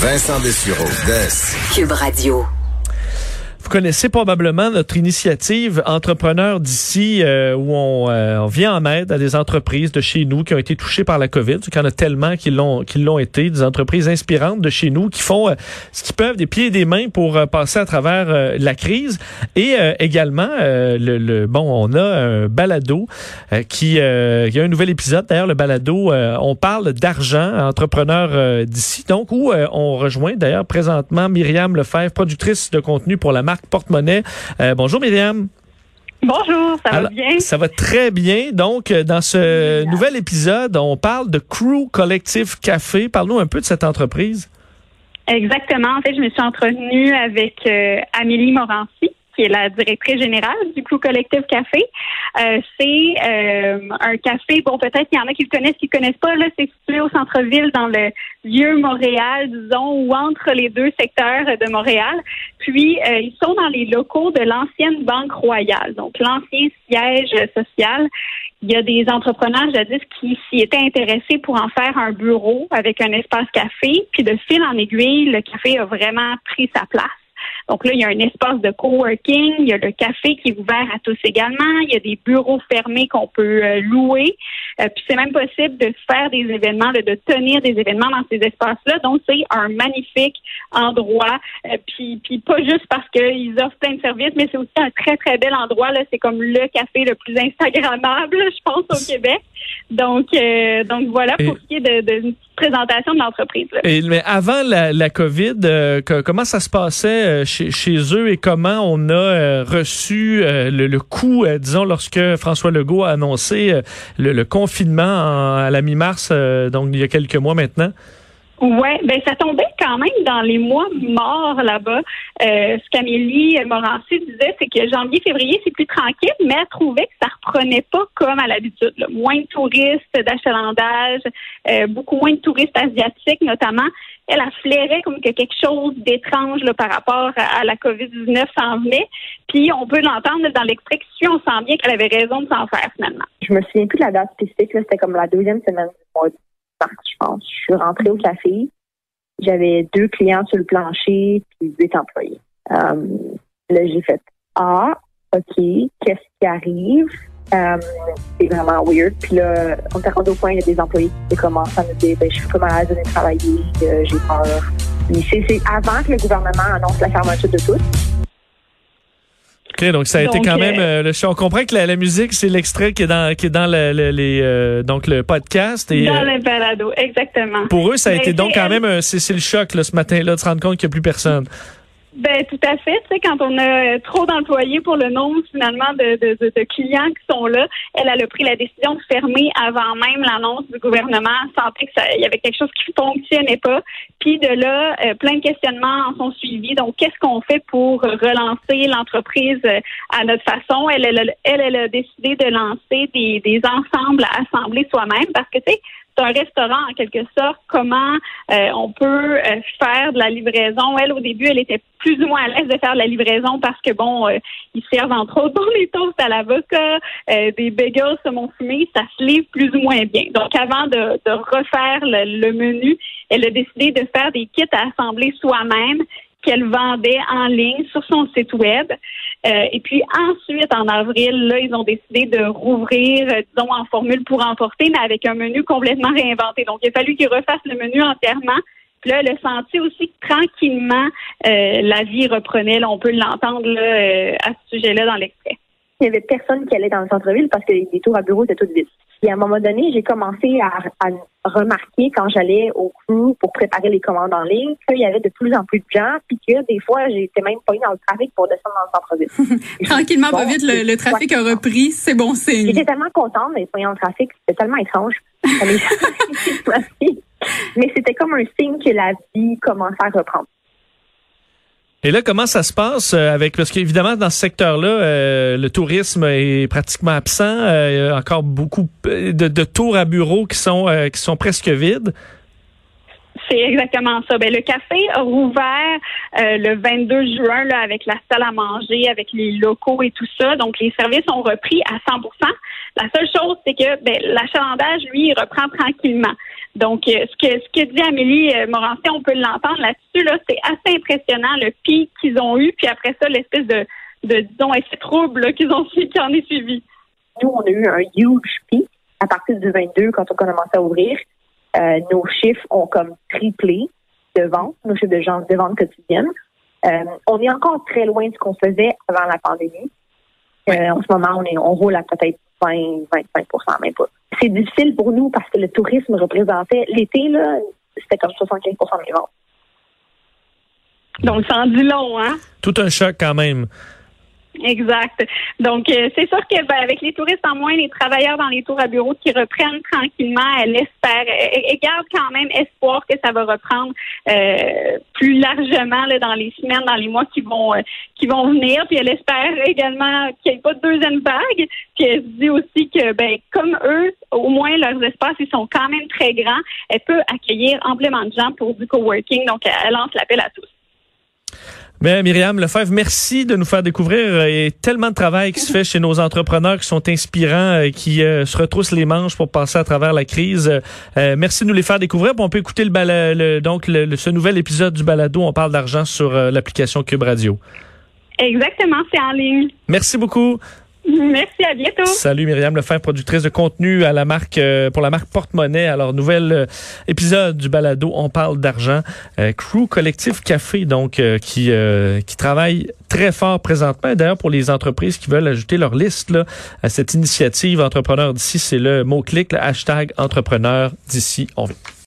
Vincent Dessureau, Des. Cube Radio. Vous connaissez probablement notre initiative Entrepreneurs d'ici, euh, où on, euh, on, vient en aide à des entreprises de chez nous qui ont été touchées par la COVID. Il y en a tellement qui l'ont qui l'ont été, des entreprises inspirantes de chez nous qui font euh, ce qu'ils peuvent des pieds et des mains pour passer à travers la crise. Et également, le, le, bon, on a un balado qui, il y a un nouvel épisode. D'ailleurs, le balado, on parle d'argent, entrepreneurs d'ici, donc où on rejoint d'ailleurs présentement Myriam Lefebvre, productrice de contenu pour la marque Porte-Monnaie. Euh, bonjour Myriam. Bonjour, ça va bien? Ça va très bien. Donc, euh, dans ce nouvel épisode, on parle de Crew Collective Café. Parle-nous un peu de cette entreprise. Exactement. En fait, je me suis entretenue avec euh, Amélie Morancy, qui est la directrice générale du Crew Collective Café. Euh, c'est euh, un café, bon, peut-être qu'il y en a qui le connaissent, qui ne connaissent pas. Là, c'est situé au centre-ville, dans le vieux Montréal, disons, ou entre les deux secteurs de Montréal. Puis, euh, ils sont dans les locaux de l'ancienne Banque Royale, donc l'ancien siège social. Il y a des entrepreneurs jadis qui s'y étaient intéressés pour en faire un bureau avec un espace café. Puis, de fil en aiguille, le café a vraiment pris sa place. Donc là, il y a un espace de coworking, il y a le café qui est ouvert à tous également, il y a des bureaux fermés qu'on peut euh, louer. Euh, puis c'est même possible de faire des événements, de, tenir des événements dans ces espaces-là. Donc c'est un magnifique endroit. Euh, puis, puis pas juste parce qu'ils offrent plein de services, mais c'est aussi un très très bel endroit. Là, c'est comme le café le plus instagrammable, je pense, au Québec. Donc donc voilà pour ce qui est de, de présentation de l'entreprise. Mais avant la, la COVID, euh, comment ça se passait euh, chez, chez, eux et comment on a euh, reçu le, le, coup, disons, lorsque François Legault a annoncé le, confinement à la mi-mars, donc il y a quelques mois maintenant? Ouais, ben ça tombait même dans les mois morts là-bas. Euh, ce qu'Amélie Morancy disait, c'est que janvier, février, c'est plus tranquille, mais elle trouvait que ça reprenait pas comme à l'habitude. Moins de touristes d'achalandage, euh, beaucoup moins de touristes asiatiques notamment. Elle a flairé comme que quelque chose d'étrange par rapport à, la COVID-19 s'en venait. Puis on peut l'entendre dans l'expression, on sent bien qu'elle avait raison de s'en faire finalement. Je me souviens plus de la date spécifique, c'était comme la deuxième semaine du mois je pense. Je suis rentrée au café. J'avais deux clients sur le plancher puis huit employés. Euh, là, j'ai fait Ah, OK, qu'est-ce qui arrive? Euh, c'est vraiment weird. Puis là, on s'est rendu au point, il y a des employés qui commencent à me dire ben, je suis pas malade de travailler, j'ai peur. c'est avant que le gouvernement annonce la fermeture de tout donc ça a été quand même euh, le On comprend que la, musique, c'est l'extrait qui est dans qui est dans le, les euh, donc le podcast et dans euh, le balado, exactement. Pour eux, ça a été donc quand même c'est le choc là, ce matin-là de se rendre compte qu'il n'y a plus personne. Ben tout à fait. Tu sais, quand on a trop d'employés pour le nombre finalement de, de, de, clients qui sont là, elle, a pris la décision de fermer avant même l'annonce du gouvernement, sentait que il y avait quelque chose qui fonctionnait pas. Puis de là, euh, plein de questionnements en sont suivis. Donc, qu'est-ce qu'on fait pour relancer l'entreprise euh, à notre façon? Elle, elle, elle, elle a décidé de lancer des, des ensembles à assembler soi-même parce que tu sais un restaurant en quelque sorte. Comment euh, on peut euh, faire de la livraison. Elle, au début, elle était plus ou moins à l'aise de faire de la livraison parce que, bon, euh, ils servent entre autres dans les toasts à l'avocat, des bagels saumon fumé, ça se livre plus ou moins bien. Donc, avant de, refaire le, menu, elle a décidé de faire des kits à assembler soi-même qu'elle vendait en ligne sur son site web. Euh, et puis ensuite, en avril, là, ils ont décidé de rouvrir, euh, disons, en formule pour emporter, mais avec un menu complètement réinventé. Donc, il a fallu qu'ils refassent le menu entièrement. Puis là, le senti aussi tranquillement, euh, la vie reprenait. On peut l'entendre à ce sujet-là dans l'extrait. Il n'y avait personne qui allait dans le centre-ville parce que les tours à bureau étaient toutes vides. Et à un moment donné, j'ai commencé à, remarquer quand j'allais au crew pour préparer les commandes en ligne qu'il y avait de plus en plus de gens, puis que des fois, j'étais même pas dans le trafic pour descendre dans le centre-ville. Tranquillement, pas vite, le, trafic a repris, c'est bon signe. J'étais tellement contente d'être dans le trafic, c'était tellement étrange. Mais c'était comme un signe que la vie commençait à reprendre. Et là, comment ça se passe euh, avec parce qu'évidemment dans ce secteur-là, euh, le tourisme est pratiquement absent, euh, il y a encore beaucoup de, tours à bureaux qui sont qui sont presque vides. C'est exactement ça. Ben, le café a rouvert le 22 juin là, avec la salle à manger, avec les locaux et tout ça. Donc, les services ont repris à 100 La seule chose, c'est que ben, l'achalandage, lui, il reprend tranquillement. Donc, ce que ce que dit Amélie Morancé, on peut l'entendre là-dessus, là, c'est assez impressionnant le pic qu'ils ont eu, puis après ça, l'espèce de, disons, effet trouble qu'ils ont qui en est suivi. Nous, on a eu un huge pic à partir du 22 quand on a commencé à ouvrir. nos chiffres ont comme triplé de vente, nos chiffres de, gens, de vente quotidienne. Euh, on est encore très loin de ce qu'on faisait avant la pandémie. Euh, en ce moment, on, est, on roule à peut-être 20, 25% même pas. C'est difficile pour nous parce que le tourisme représentait l'été, là, c'était comme 75% des ventes. Donc, ça en dit long, hein? Tout un choc quand même. Exact. Donc, euh, c'est sûr que ben, avec les touristes en moins, les travailleurs dans les tours à bureaux qui reprennent tranquillement, elle espère, elle, garde quand même espoir que ça va reprendre euh, plus largement dans les semaines, dans les mois qui vont euh, qui vont venir. Puis elle espère également qu'il n'y ait pas de deuxième vague. Puis elle se dit aussi que, ben, comme eux, au moins leurs espaces, ils sont quand même très grands. Elle peut accueillir amplement de gens pour du coworking. Donc, elle lance l'appel à tous. Mais Myriam Lefebvre, merci de nous faire découvrir euh, et tellement de travail qui se fait chez nos entrepreneurs qui sont inspirants, euh, qui euh, se retroussent les manches pour passer à travers la crise. merci de nous les faire découvrir. on peut écouter le, donc ce nouvel épisode du balado. On parle d'argent sur l'application Cube Radio. Exactement, c'est en ligne. Merci beaucoup. Merci, à bientôt. Salut Myriam Lefebvre, productrice de contenu à la marque euh, pour la marque Porte-Monnaie. Alors, nouvel euh, épisode du balado On parle d'argent. Euh, Crew Collectif Café, donc, qui, qui travaille très fort présentement. D'ailleurs, pour les entreprises qui veulent ajouter leur liste là, à cette initiative Entrepreneur d'ici, c'est le mot-clic, le hashtag Entrepreneur d'ici. On vit.